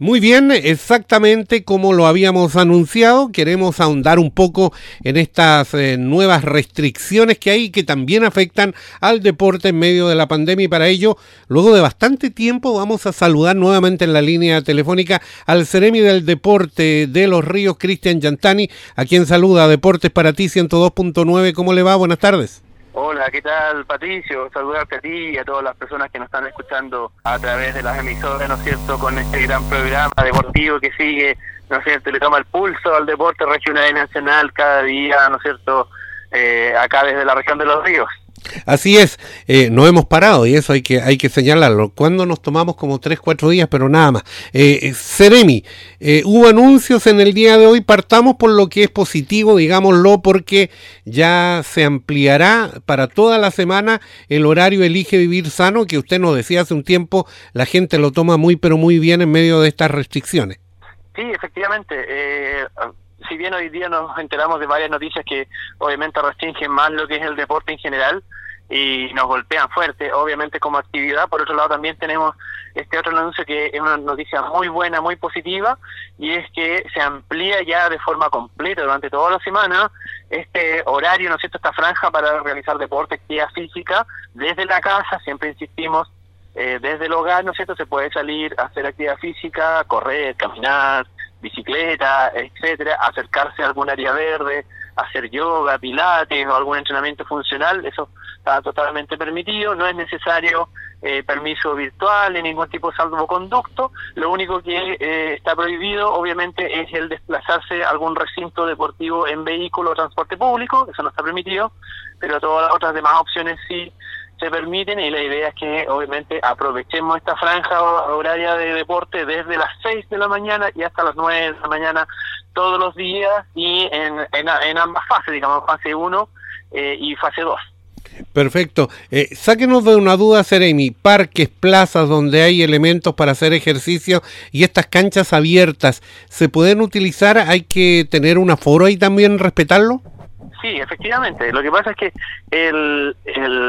Muy bien, exactamente como lo habíamos anunciado, queremos ahondar un poco en estas eh, nuevas restricciones que hay que también afectan al deporte en medio de la pandemia y para ello, luego de bastante tiempo, vamos a saludar nuevamente en la línea telefónica al Ceremi del Deporte de los Ríos, Cristian Yantani, a quien saluda Deportes para ti 102.9. ¿Cómo le va? Buenas tardes. Hola, ¿qué tal Patricio? Saludarte a ti y a todas las personas que nos están escuchando a través de las emisoras, ¿no es cierto?, con este gran programa deportivo que sigue, ¿no es cierto?, le toma el pulso al deporte regional y nacional cada día, ¿no es cierto?, eh, acá desde la región de los ríos. Así es, eh, no hemos parado y eso hay que, hay que señalarlo. Cuando nos tomamos como 3, 4 días, pero nada más. Eh, eh Seremi, eh, hubo anuncios en el día de hoy, partamos por lo que es positivo, digámoslo, porque ya se ampliará para toda la semana el horario Elige Vivir Sano, que usted nos decía hace un tiempo, la gente lo toma muy, pero muy bien en medio de estas restricciones. Sí, efectivamente. Si bien hoy día nos enteramos de varias noticias que obviamente restringen más lo que es el deporte en general y nos golpean fuerte, obviamente como actividad, por otro lado también tenemos este otro anuncio que es una noticia muy buena, muy positiva, y es que se amplía ya de forma completa durante toda la semana este horario, ¿no es cierto?, esta franja para realizar deporte, actividad física desde la casa, siempre insistimos, eh, desde el hogar, ¿no es cierto?, se puede salir a hacer actividad física, correr, caminar, bicicleta, etcétera, acercarse a algún área verde, hacer yoga, pilates o algún entrenamiento funcional, eso está totalmente permitido, no es necesario eh, permiso virtual ni ningún tipo de salvoconducto, lo único que eh, está prohibido obviamente es el desplazarse a algún recinto deportivo en vehículo o transporte público, eso no está permitido, pero todas las otras demás opciones sí se permiten y la idea es que obviamente aprovechemos esta franja horaria de deporte desde las 6 de la mañana y hasta las 9 de la mañana todos los días y en, en, ambas fases, digamos fase 1 eh, y fase 2. Perfecto. Eh, sáquenos de una duda, Seremi. Parques, plazas donde hay elementos para hacer ejercicio y estas canchas abiertas, ¿se pueden utilizar? ¿Hay que tener un aforo ahí también, respetarlo? Sí, efectivamente. Lo que pasa es que el,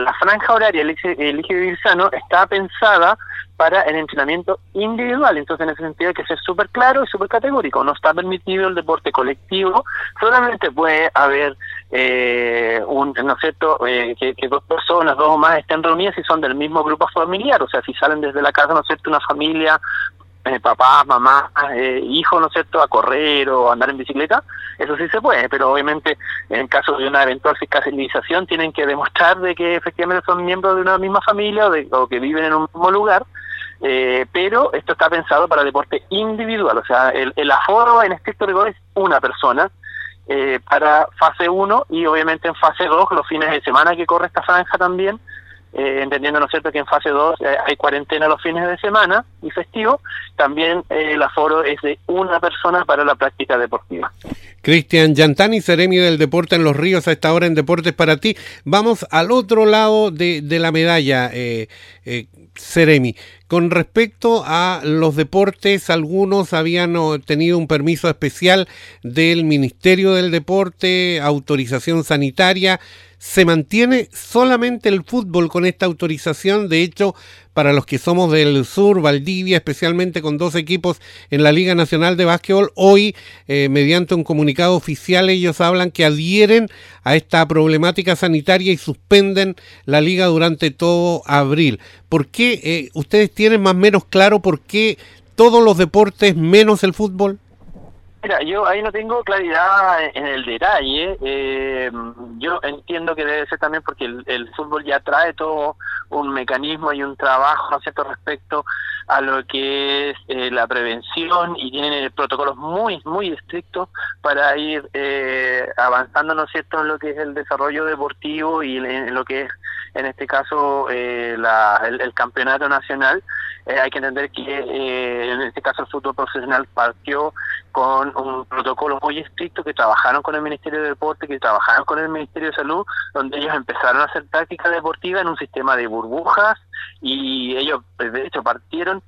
la franja horaria Elige, Elige Vivir Sano está pensada para el entrenamiento individual. Entonces, en ese sentido hay que ser súper claro y súper categórico. No está permitido el deporte colectivo. Solamente puede haber eh, un, ¿no es cierto?, eh, que, que, dos personas, dos o más estén reunidas y son del mismo grupo familiar. O sea, si salen desde la casa, ¿no es cierto?, una familia eh, papá, mamá, eh, hijo, ¿no es cierto?, a correr o andar en bicicleta, eso sí se puede, pero obviamente en caso de una eventual fiscalización tienen que demostrar de que efectivamente son miembros de una misma familia o, de, o que viven en un mismo lugar, eh, pero esto está pensado para deporte individual, o sea, el, el aforo en estricto rigor es una persona, eh, para fase 1 y obviamente en fase 2, los fines de semana que corre esta franja también, eh, entendiendo, ¿no es cierto?, que en fase 2 eh, hay cuarentena los fines de semana y festivo, también eh, el aforo es de una persona para la práctica deportiva. Cristian Yantani, Seremi del Deporte en los Ríos, a esta hora en Deportes para ti. Vamos al otro lado de, de la medalla, eh, Seremi. Con respecto a los deportes, algunos habían tenido un permiso especial del Ministerio del Deporte, autorización sanitaria se mantiene solamente el fútbol con esta autorización. De hecho, para los que somos del sur, Valdivia, especialmente con dos equipos en la Liga Nacional de Básquetbol, hoy, eh, mediante un comunicado oficial, ellos hablan que adhieren a esta problemática sanitaria y suspenden la liga durante todo abril. ¿Por qué eh, ustedes tienen más o menos claro por qué todos los deportes menos el fútbol? Mira, yo ahí no tengo claridad en el detalle. Eh, yo entiendo que debe ser también porque el, el, fútbol ya trae todo un mecanismo y un trabajo, ¿no cierto?, respecto a lo que es eh, la prevención y tienen protocolos muy, muy estrictos para ir eh, avanzando, ¿no es cierto?, en lo que es el desarrollo deportivo y en, lo que es, en este caso, eh, la, el, campeonato nacional. Eh, hay que entender que en este caso el fútbol profesional partió con un protocolo muy estricto que trabajaron con el Ministerio de Deporte, que trabajaron con el Ministerio de Salud, donde ellos empezaron a hacer táctica deportiva en un sistema de burbujas y ellos de hecho partieron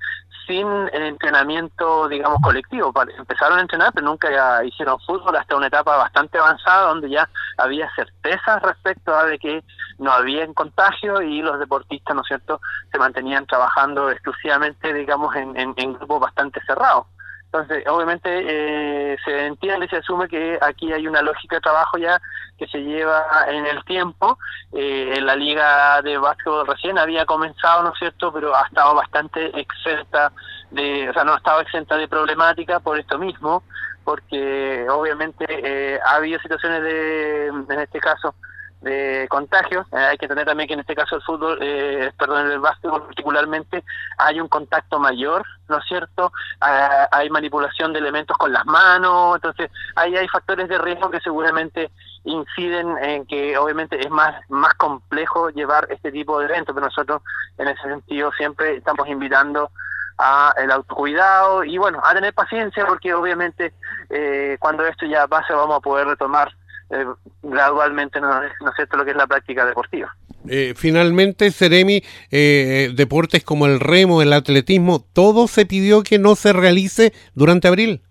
sin entrenamiento, digamos, colectivo. Empezaron a entrenar, pero nunca hicieron fútbol hasta una etapa bastante avanzada donde ya había certezas respecto a de que no había contagio y los deportistas, ¿no es cierto?, se mantenían trabajando exclusivamente, digamos, en, en grupos bastante cerrados. Entonces, obviamente eh, se entiende, se asume que aquí hay una lógica de trabajo ya que se lleva en el tiempo. Eh, en la liga de básquetbol recién había comenzado, ¿no es cierto?, pero ha estado bastante exenta de, o sea, no ha estado exenta de problemática por esto mismo, porque obviamente eh, ha habido situaciones de, en este caso, de contagios. Eh, hay que tener también que en este caso el fútbol, eh, perdón, el básquetbol particularmente, hay un contacto mayor, ¿no es cierto? Ah, hay manipulación de elementos con las manos, entonces ahí hay factores de riesgo que seguramente inciden en que obviamente es más más complejo llevar este tipo de eventos, pero nosotros en ese sentido siempre estamos invitando a el autocuidado y bueno, a tener paciencia porque obviamente eh, cuando esto ya pase vamos a poder retomar eh, gradualmente, ¿no, es cierto?, lo que es la práctica deportiva. Eh, finalmente, Ceremi, eh, deportes como el remo, el atletismo, ¿todo se pidió que no se realice durante abril?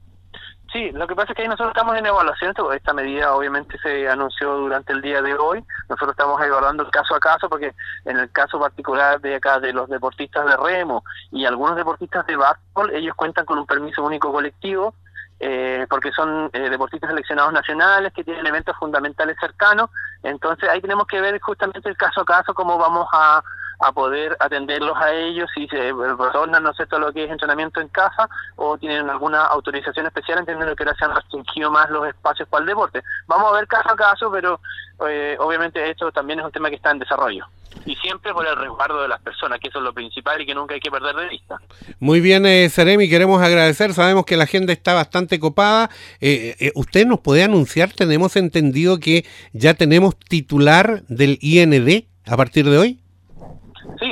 Sí, lo que pasa es que ahí nosotros estamos en evaluación, esta medida obviamente se anunció durante el día de hoy, nosotros estamos evaluando el caso a caso porque en el caso particular de acá de los deportistas de remo y algunos deportistas de básquetbol, ellos cuentan con un permiso único colectivo eh, porque son eh, deportistas seleccionados nacionales que tienen eventos fundamentales cercanos. Entonces ahí tenemos que ver justamente el caso a caso cómo vamos a, a poder atenderlos a ellos si se retornan, ¿no sé, todo lo que es entrenamiento en casa o tienen alguna autorización especial, entendiendo que ahora se han restringido más los espacios para el deporte. Vamos a ver caso a caso, pero eh, obviamente esto también es un tema que está en desarrollo y siempre por el resguardo de las personas, que eso es lo principal y que nunca hay que perder de vista. Muy bien, eh, Seremi, queremos agradecer, sabemos que la agenda está bastante copada. Eh, eh, ¿Usted nos puede anunciar, tenemos entendido que ya tenemos titular del IND a partir de hoy?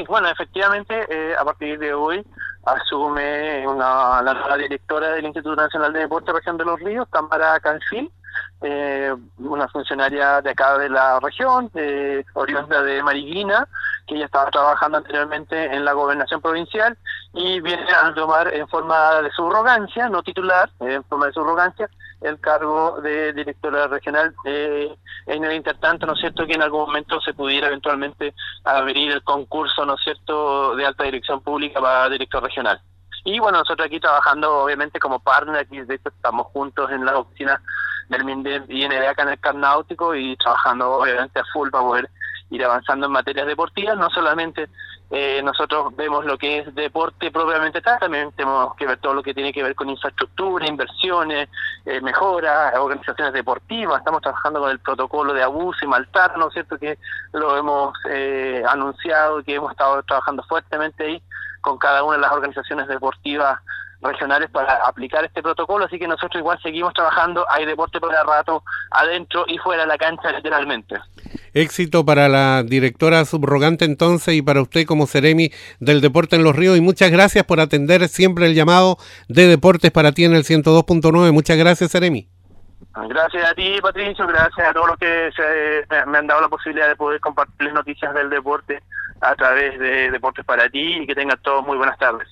Bueno, efectivamente, eh, a partir de hoy asume una, la nueva directora del Instituto Nacional de Deporte Región de los Ríos, Tamara Canfil, eh, una funcionaria de acá de la región, de oriunda de Mariguina, que ella estaba trabajando anteriormente en la gobernación provincial y viene a tomar en forma de subrogancia, no titular, en forma de subrogancia, el cargo de directora regional eh, en el intertanto, ¿no es cierto?, que en algún momento se pudiera eventualmente abrir el concurso, ¿no es cierto?, de alta dirección pública para director regional. Y bueno, nosotros aquí trabajando obviamente como partner, aquí de hecho estamos juntos en la oficina del MINDEM y acá en el CAR Náutico y trabajando obviamente a full para poder ir avanzando en materias deportivas, no solamente eh, nosotros vemos lo que es deporte propiamente tal, también tenemos que ver todo lo que tiene que ver con infraestructura, inversiones, eh, mejoras, organizaciones deportivas, estamos trabajando con el protocolo de abuso y maltrato, ¿no es cierto?, que lo hemos eh, anunciado que hemos estado trabajando fuertemente ahí con cada una de las organizaciones deportivas regionales para aplicar este protocolo, así que nosotros igual seguimos trabajando, hay deporte para rato adentro y fuera de la cancha literalmente. Éxito para la directora subrogante entonces y para usted como Ceremi del Deporte en los Ríos y muchas gracias por atender siempre el llamado de Deportes para ti en el 102.9. Muchas gracias Ceremi. Gracias a ti Patricio, gracias a todos los que se, me han dado la posibilidad de poder compartir noticias del deporte a través de Deportes para ti y que tengan todos muy buenas tardes.